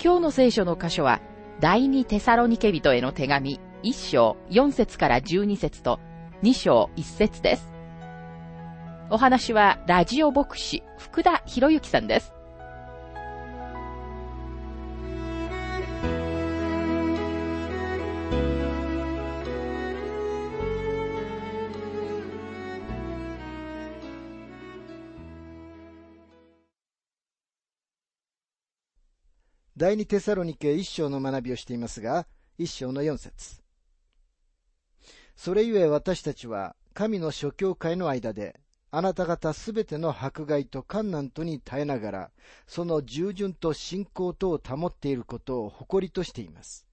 今日の聖書の箇所は、第二テサロニケ人への手紙一章四節から十二節と二章一節です。お話はラジオ牧師福田博之さんです。第二テサロニケ一章の学びをしていますが、一章の四節。それゆえ私たちは、神の諸教会の間で、あなた方すべての迫害と観難とに耐えながら、その従順と信仰とを保っていることを誇りとしています。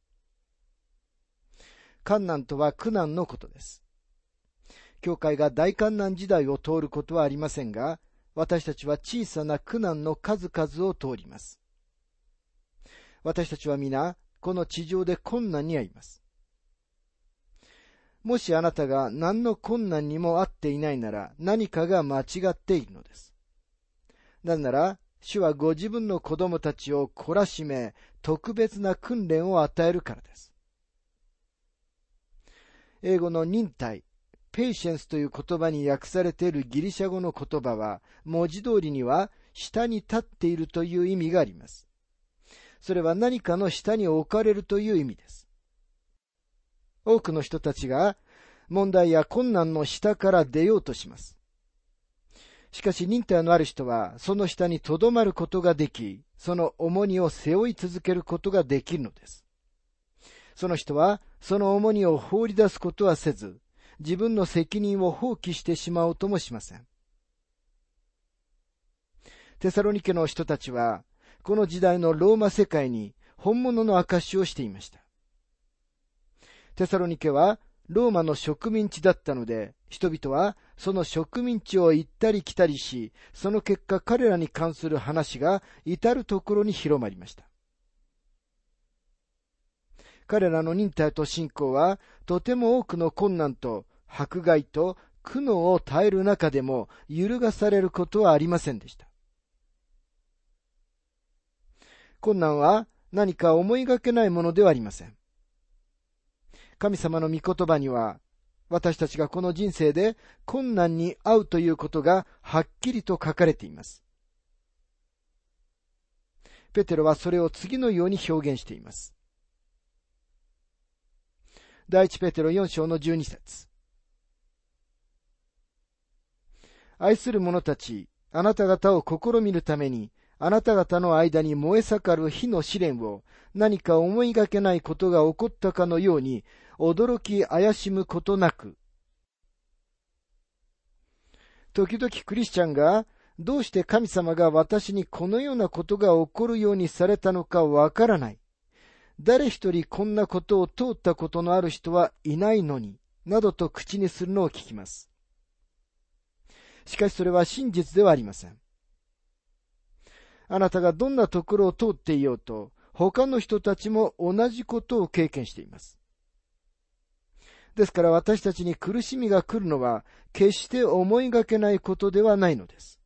観難とは苦難のことです。教会が大観難時代を通ることはありませんが、私たちは小さな苦難の数々を通ります。私たちは皆、この地上で困難に遭います。もしあなたが何の困難にも遭っていないなら何かが間違っているのです。なぜなら、主はご自分の子供たちを懲らしめ、特別な訓練を与えるからです。英語の忍耐、ペイシェンスという言葉に訳されているギリシャ語の言葉は、文字通りには下に立っているという意味があります。それは何かの下に置かれるという意味です。多くの人たちが問題や困難の下から出ようとします。しかし忍耐のある人はその下に留まることができ、その重荷を背負い続けることができるのです。その人はその重荷を放り出すことはせず、自分の責任を放棄してしまおうともしません。テサロニケの人たちはこの時代のローマ世界に本物の証しをしていました。テサロニケはローマの植民地だったので、人々はその植民地を行ったり来たりし、その結果彼らに関する話が至るところに広まりました。彼らの忍耐と信仰は、とても多くの困難と迫害と苦悩を耐える中でも揺るがされることはありませんでした。困難は何か思いがけないものではありません。神様の御言葉には、私たちがこの人生で困難に遭うということがはっきりと書かれています。ペテロはそれを次のように表現しています。第一ペテロ4章の12節愛する者たち、あなた方を試みるために、あなた方の間に燃え盛る火の試練を何か思いがけないことが起こったかのように驚き怪しむことなく、時々クリスチャンがどうして神様が私にこのようなことが起こるようにされたのかわからない。誰一人こんなことを通ったことのある人はいないのに、などと口にするのを聞きます。しかしそれは真実ではありません。あなたがどんなところを通っていようと、他の人たちも同じことを経験しています。ですから私たちに苦しみが来るのは、決して思いがけないことではないのです。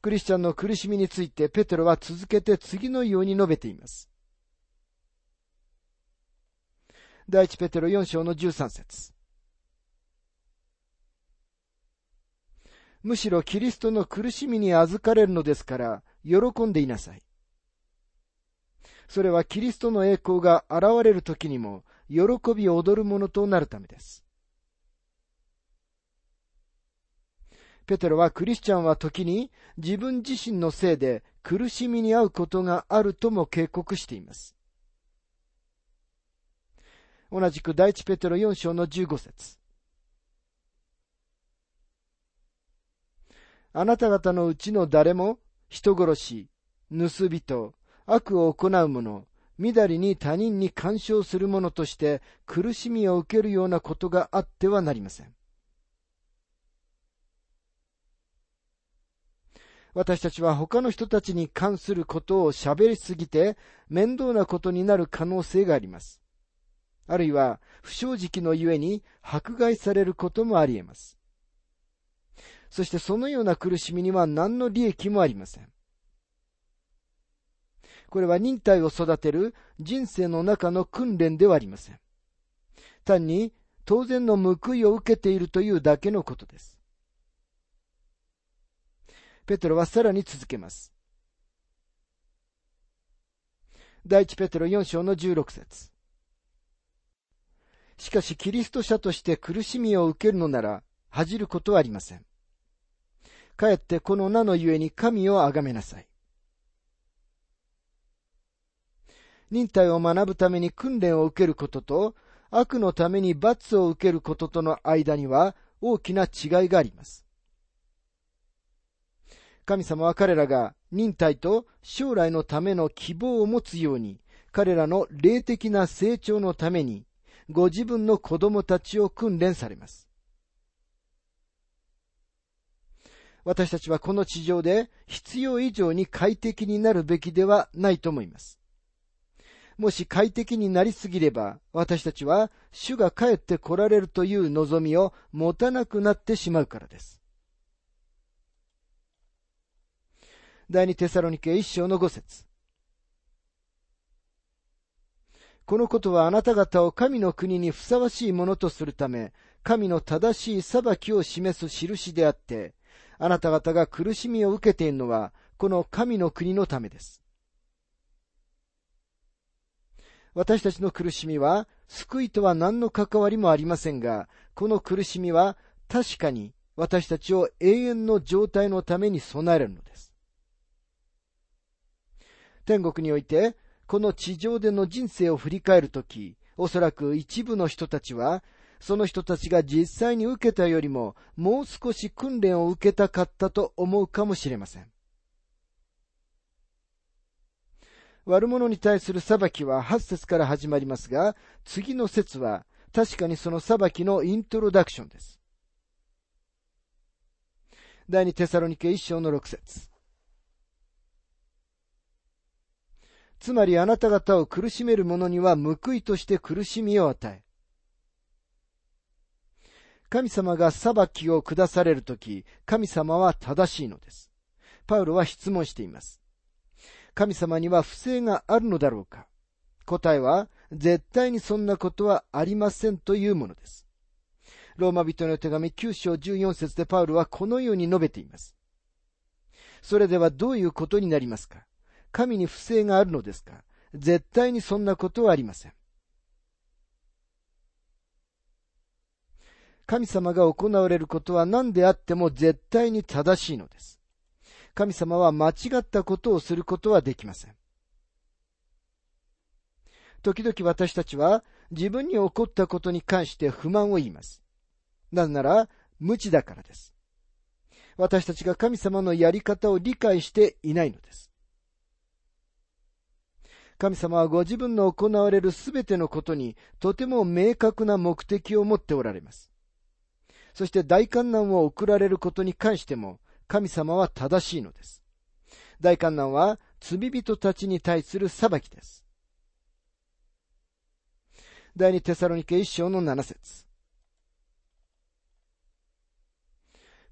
クリスチャンの苦しみについてペテロは続けて次のように述べています。第一ペテロ4章の13節むしろキリストの苦しみに預かれるのですから、喜んでいなさい。それはキリストの栄光が現れる時にも、喜び踊るものとなるためです。ペテロはクリスチャンは時に自分自身のせいで苦しみに遭うことがあるとも警告しています。同じく第一ペテロ4章の15節あなた方のうちの誰も人殺し、盗人、悪を行う者、みだりに他人に干渉する者として苦しみを受けるようなことがあってはなりません。私たちは他の人たちに関することを喋りすぎて面倒なことになる可能性があります。あるいは不正直のゆえに迫害されることもあり得ます。そしてそのような苦しみには何の利益もありません。これは忍耐を育てる人生の中の訓練ではありません。単に当然の報いを受けているというだけのことです。ペトロはさらに続けます。第一ペトロ4章の16節しかしキリスト者として苦しみを受けるのなら恥じることはありません。かえってこの名のゆえに神をあがめなさい。忍耐を学ぶために訓練を受けることと、悪のために罰を受けることとの間には大きな違いがあります。神様は彼らが忍耐と将来のための希望を持つように、彼らの霊的な成長のために、ご自分の子供たちを訓練されます。私たちはこの地上で必要以上に快適になるべきではないと思います。もし快適になりすぎれば、私たちは主が帰って来られるという望みを持たなくなってしまうからです。第二テサロニケ一章の五節このことはあなた方を神の国にふさわしいものとするため、神の正しい裁きを示す印であって、あなた方が苦しみを受けているのは、この神の国のためです。私たちの苦しみは、救いとは何の関わりもありませんが、この苦しみは確かに私たちを永遠の状態のために備えるのです。天国において、この地上での人生を振り返るとき、おそらく一部の人たちは、その人たちが実際に受けたよりも、もう少し訓練を受けたかったと思うかもしれません。悪者に対する裁きは8節から始まりますが、次の節は確かにその裁きのイントロダクションです。第2テサロニケ1章の6節つまりあなた方を苦しめる者には報いとして苦しみを与え、神様が裁きを下されるとき、神様は正しいのです。パウロは質問しています。神様には不正があるのだろうか答えは、絶対にそんなことはありませんというものです。ローマ人の手紙9章14節でパウロはこのように述べています。それではどういうことになりますか？神に不正があるのですか？絶対にそんなことはありません。神様が行われることは何であっても絶対に正しいのです。神様は間違ったことをすることはできません。時々私たちは自分に起こったことに関して不満を言います。なぜなら無知だからです。私たちが神様のやり方を理解していないのです。神様はご自分の行われるすべてのことにとても明確な目的を持っておられます。そして大観難を送られることに関しても神様は正しいのです。大観難は罪人たちに対する裁きです。第二テサロニケ一章の七節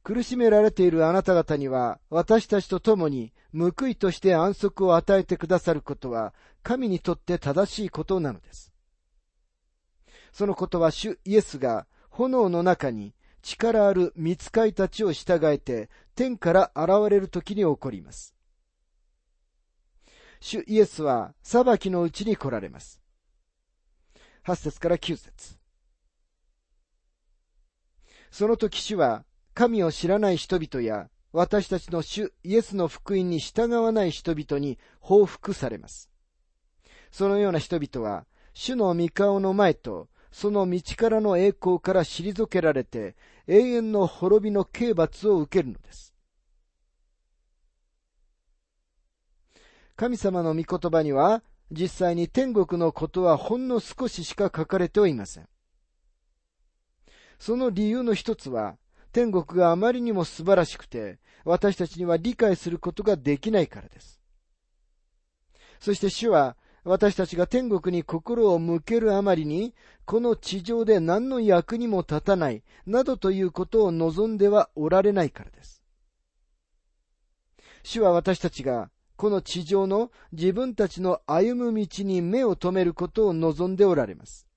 苦しめられているあなた方には、私たちと共に報いとして安息を与えてくださることは、神にとって正しいことなのです。そのことは主イエスが炎の中に力ある見つかいたちを従えて天から現れる時に起こります。主イエスは裁きのうちに来られます。8節から9節その時主は神を知らない人々や私たちの主イエスの福音に従わない人々に報復されます。そのような人々は、主の御顔の前と、その道からの栄光から退けられて、永遠の滅びの刑罰を受けるのです。神様の御言葉には、実際に天国のことはほんの少ししか書かれてはいません。その理由の一つは、天国があまりにも素晴らしくて、私たちには理解することができないからです。そして主は、私たちが天国に心を向けるあまりに、この地上で何の役にも立たない、などということを望んではおられないからです。主は私たちが、この地上の自分たちの歩む道に目を留めることを望んでおられます。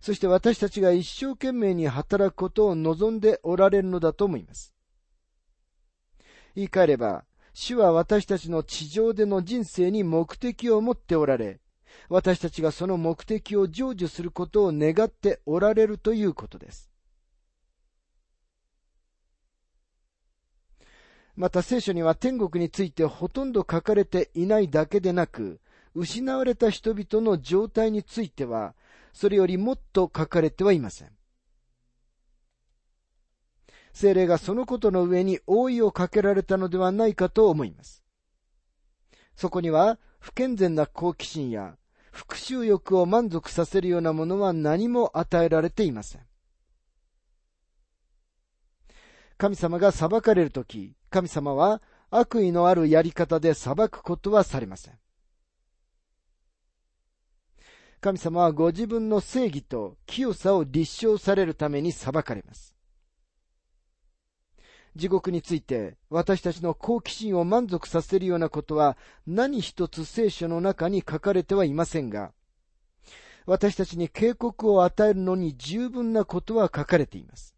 そして私たちが一生懸命に働くことを望んでおられるのだと思います。言い換えれば、主は私たちの地上での人生に目的を持っておられ、私たちがその目的を成就することを願っておられるということです。また聖書には天国についてほとんど書かれていないだけでなく、失われた人々の状態についてはそれよりもっと書かれてはいません。精霊がそのことの上に覆いをかけられたのではないかと思います。そこには不健全な好奇心や復讐欲を満足させるようなものは何も与えられていません。神様が裁かれるとき、神様は悪意のあるやり方で裁くことはされません。神様はご自分の正義と清さを立証されるために裁かれます。地獄について私たちの好奇心を満足させるようなことは何一つ聖書の中に書かれてはいませんが、私たちに警告を与えるのに十分なことは書かれています。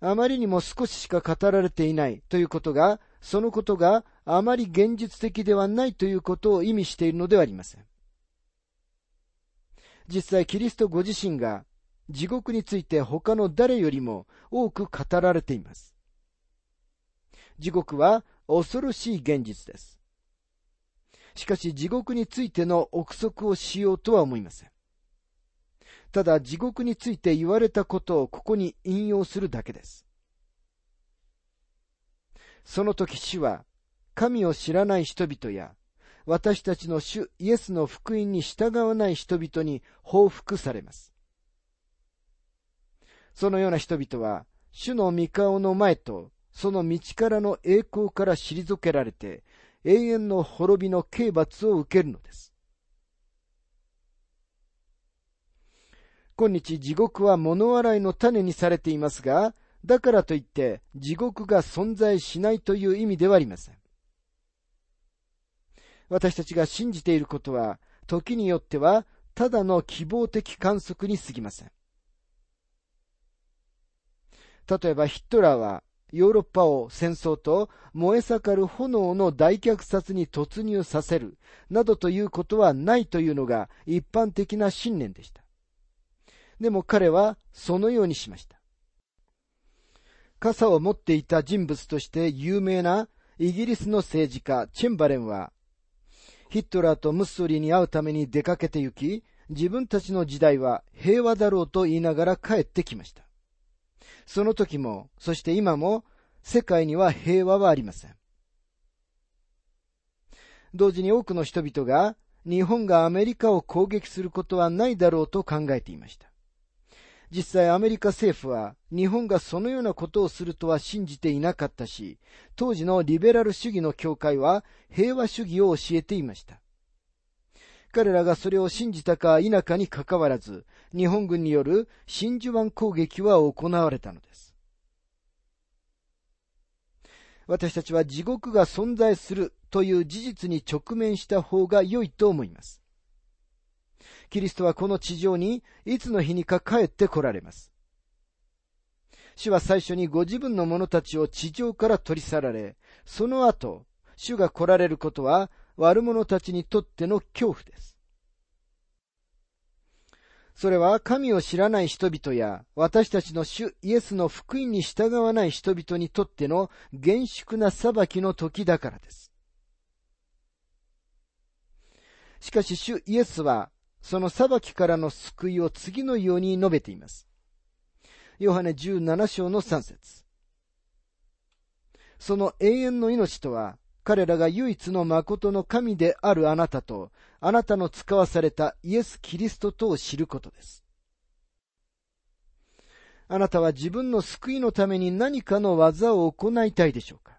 あまりにも少ししか語られていないということが、そのことがあまり現実的ではないということを意味しているのではありません。実際キリストご自身が地獄について他の誰よりも多く語られています。地獄は恐ろしい現実です。しかし地獄についての憶測をしようとは思いません。ただ地獄について言われたことをここに引用するだけです。その時主は神を知らない人々や、私たちの主イエスの福音に従わない人々に報復されます。そのような人々は、主の御顔の前と、その道からの栄光から退けられて、永遠の滅びの刑罰を受けるのです。今日地獄は物笑いの種にされていますが、だからといって地獄が存在しないという意味ではありません。私たちが信じていることは、時によっては、ただの希望的観測に過ぎません。例えばヒットラーは、ヨーロッパを戦争と燃え盛る炎の大虐殺に突入させる、などということはないというのが一般的な信念でした。でも彼はそのようにしました。傘を持っていた人物として有名なイギリスの政治家チェンバレンはヒットラーとムッソリに会うために出かけて行き、自分たちの時代は平和だろうと言いながら帰ってきました。その時も、そして今も、世界には平和はありません。同時に多くの人々が、日本がアメリカを攻撃することはないだろうと考えていました。実際アメリカ政府は日本がそのようなことをするとは信じていなかったし、当時のリベラル主義の教会は平和主義を教えていました。彼らがそれを信じたか否かにかかわらず、日本軍による真珠湾攻撃は行われたのです。私たちは地獄が存在するという事実に直面した方が良いと思います。キリストはこの地上にいつの日にか帰って来られます。主は最初にご自分の者たちを地上から取り去られ、その後、主が来られることは悪者たちにとっての恐怖です。それは神を知らない人々や私たちの主イエスの福音に従わない人々にとっての厳粛な裁きの時だからです。しかし主イエスはその裁きからの救いを次のように述べています。ヨハネ17章の3節その永遠の命とは、彼らが唯一の誠の神であるあなたと、あなたの使わされたイエス・キリストとを知ることです。あなたは自分の救いのために何かの技を行いたいでしょうか？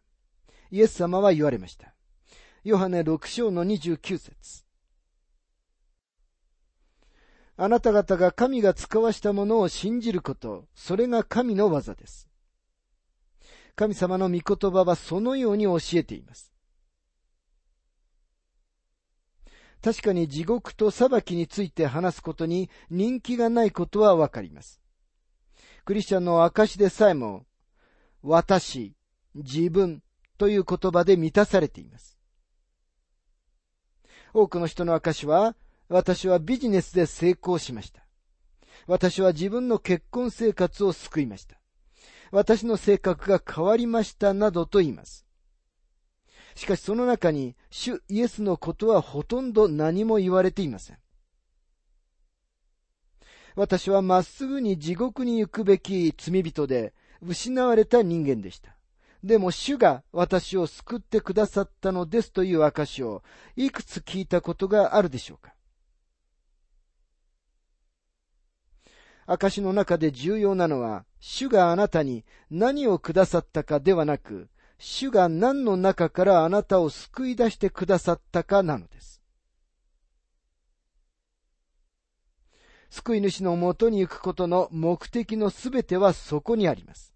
イエス様は言われました。ヨハネ6章の29節あなた方が神が使わしたものを信じること、それが神の技です。神様の御言葉はそのように教えています。確かに地獄と裁きについて話すことに人気がないことはわかります。クリスチャンの証でさえも、私、自分という言葉で満たされています。多くの人の証は、私はビジネスで成功しました。私は自分の結婚生活を救いました。私の性格が変わりましたなどと言います。しかしその中に主イエスのことはほとんど何も言われていません。私はまっすぐに地獄に行くべき罪人で失われた人間でした。でも主が私を救ってくださったのですという証をいくつ聞いたことがあるでしょうか証の中で重要なのは、主があなたに何をくださったかではなく、主が何の中からあなたを救い出してくださったかなのです。救い主のもとに行くことの目的のすべてはそこにあります。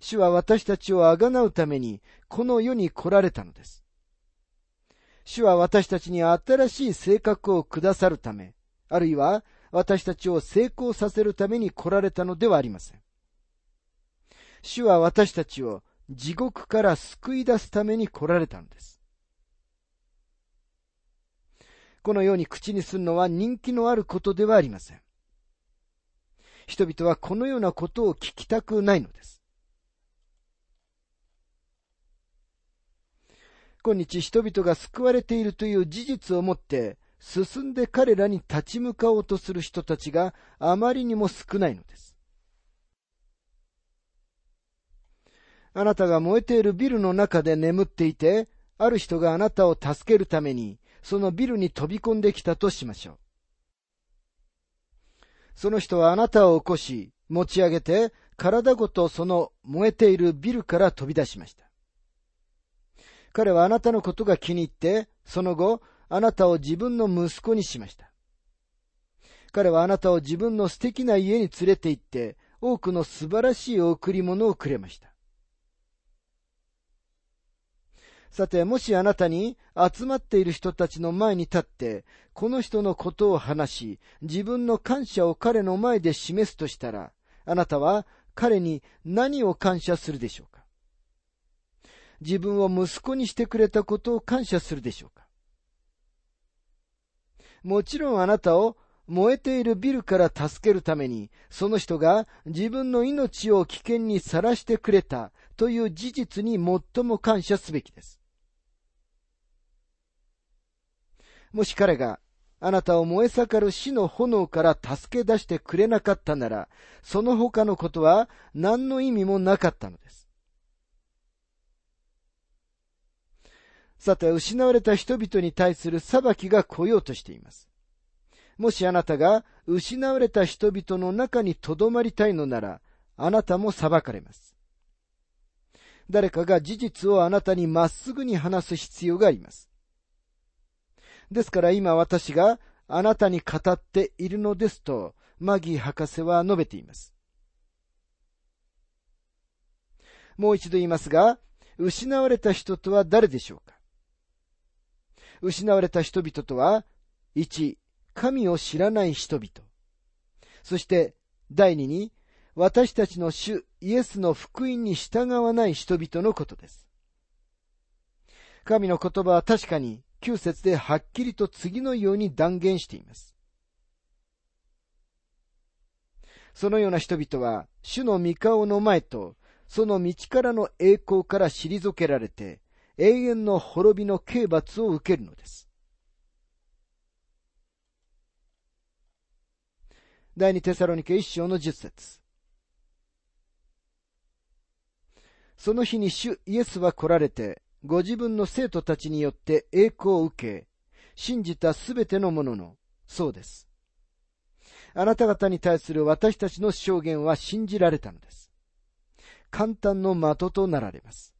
主は私たちをあがなうためにこの世に来られたのです。主は私たちに新しい性格をくださるため、あるいは私たちを成功させるために来られたのではありません。主は私たちを地獄から救い出すために来られたのです。このように口にするのは人気のあることではありません。人々はこのようなことを聞きたくないのです。今日人々が救われているという事実をもって進んで彼らに立ち向かおうとする人たちがあまりにも少ないのです。あなたが燃えているビルの中で眠っていて、ある人があなたを助けるために、そのビルに飛び込んできたとしましょう。その人はあなたを起こし、持ち上げて、体ごとその燃えているビルから飛び出しました。彼はあなたのことが気に入って、その後、あなたを自分の息子にしました。彼はあなたを自分の素敵な家に連れて行って、多くの素晴らしい贈り物をくれました。さて、もしあなたに集まっている人たちの前に立って、この人のことを話し、自分の感謝を彼の前で示すとしたら、あなたは彼に何を感謝するでしょうか？自分を息子にしてくれたことを感謝するでしょうか？もちろんあなたを燃えているビルから助けるために、その人が自分の命を危険にさらしてくれたという事実に最も感謝すべきです。もし彼があなたを燃え盛る死の炎から助け出してくれなかったなら、その他のことは何の意味もなかったのです。さて、失われた人々に対する裁きが来ようとしています。もしあなたが失われた人々の中に留まりたいのなら、あなたも裁かれます。誰かが事実をあなたにまっすぐに話す必要があります。ですから今私があなたに語っているのですと、マギー博士は述べています。もう一度言いますが、失われた人とは誰でしょうか？失われた人々とは、1、神を知らない人々。そして、第2に、私たちの主イエスの福音に従わない人々のことです。神の言葉は確かに9節ではっきりと次のように断言しています。そのような人々は、主の御顔の前と、その道からの栄光から退けられて、永遠の滅びの刑罰を受けるのです。第二テサロニケ一章の十節その日に主イエスは来られて、ご自分の生徒たちによって栄光を受け、信じたすべてのものの、そうです。あなた方に対する私たちの証言は信じられたのです。簡単の的となられます。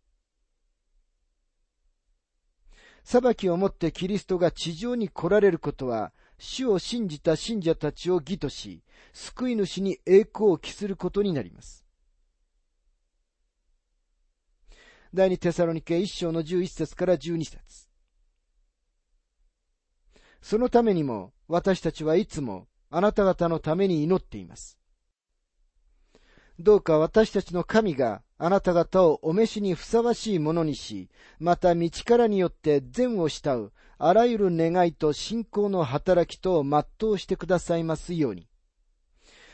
裁きをもってキリストが地上に来られることは、主を信じた信者たちを義とし、救い主に栄光を期することになります。第二テサロニケ一章の十一節から十二節そのためにも私たちはいつもあなた方のために祈っています。どうか私たちの神があなた方をお召しにふさわしいものにし、また道からによって善を慕うあらゆる願いと信仰の働きとを全うしてくださいますように。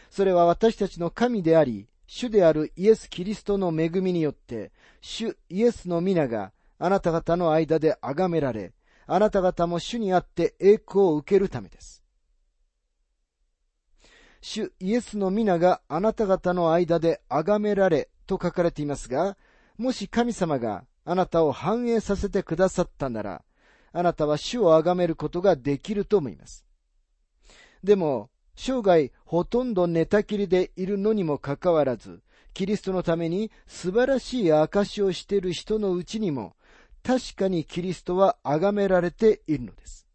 それは私たちの神であり、主であるイエス・キリストの恵みによって、主イエスの皆があなた方の間で崇められ、あなた方も主にあって栄光を受けるためです。主イエスの皆があなた方の間で崇められと書かれていますが、もし神様があなたを繁栄させてくださったなら、あなたは主を崇めることができると思います。でも、生涯ほとんど寝たきりでいるのにもかかわらず、キリストのために素晴らしい証をしている人のうちにも、確かにキリストは崇められているのです。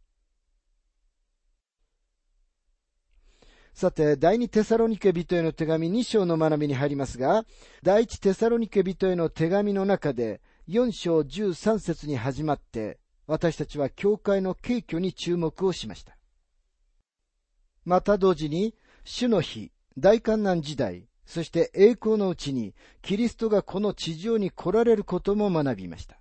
さて、第二テサロニケ人への手紙2章の学びに入りますが、第一テサロニケ人への手紙の中で4章13節に始まって、私たちは教会の敬虚に注目をしました。また同時に、主の日、大観難時代、そして栄光のうちに、キリストがこの地上に来られることも学びました。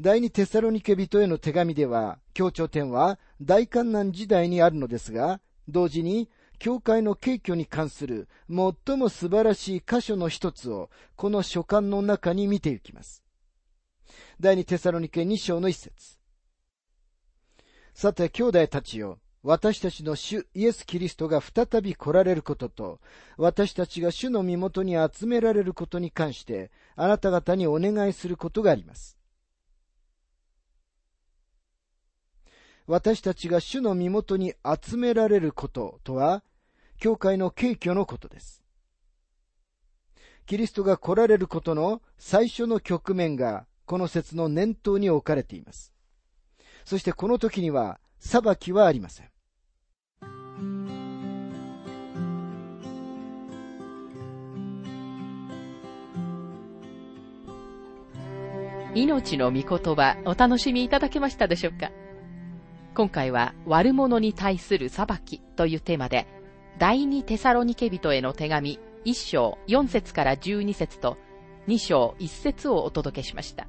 第二テサロニケ人への手紙では、協調点は大観難時代にあるのですが、同時に、教会の敬虚に関する最も素晴らしい箇所の一つを、この書簡の中に見ていきます。第二テサロニケ二章の一節。さて、兄弟たちよ、私たちの主イエス・キリストが再び来られることと、私たちが主の身元に集められることに関して、あなた方にお願いすることがあります。私たちが主の身元に集められることとは、教会の敬虚のことです。キリストが来られることの最初の局面が、この説の念頭に置かれています。そしてこの時には、裁きはありません。命の御言葉お楽しみいただけましたでしょうか？今回は悪者に対する裁きというテーマで第二テサロニケ人への手紙1章4節から12節と2章1節をお届けしました。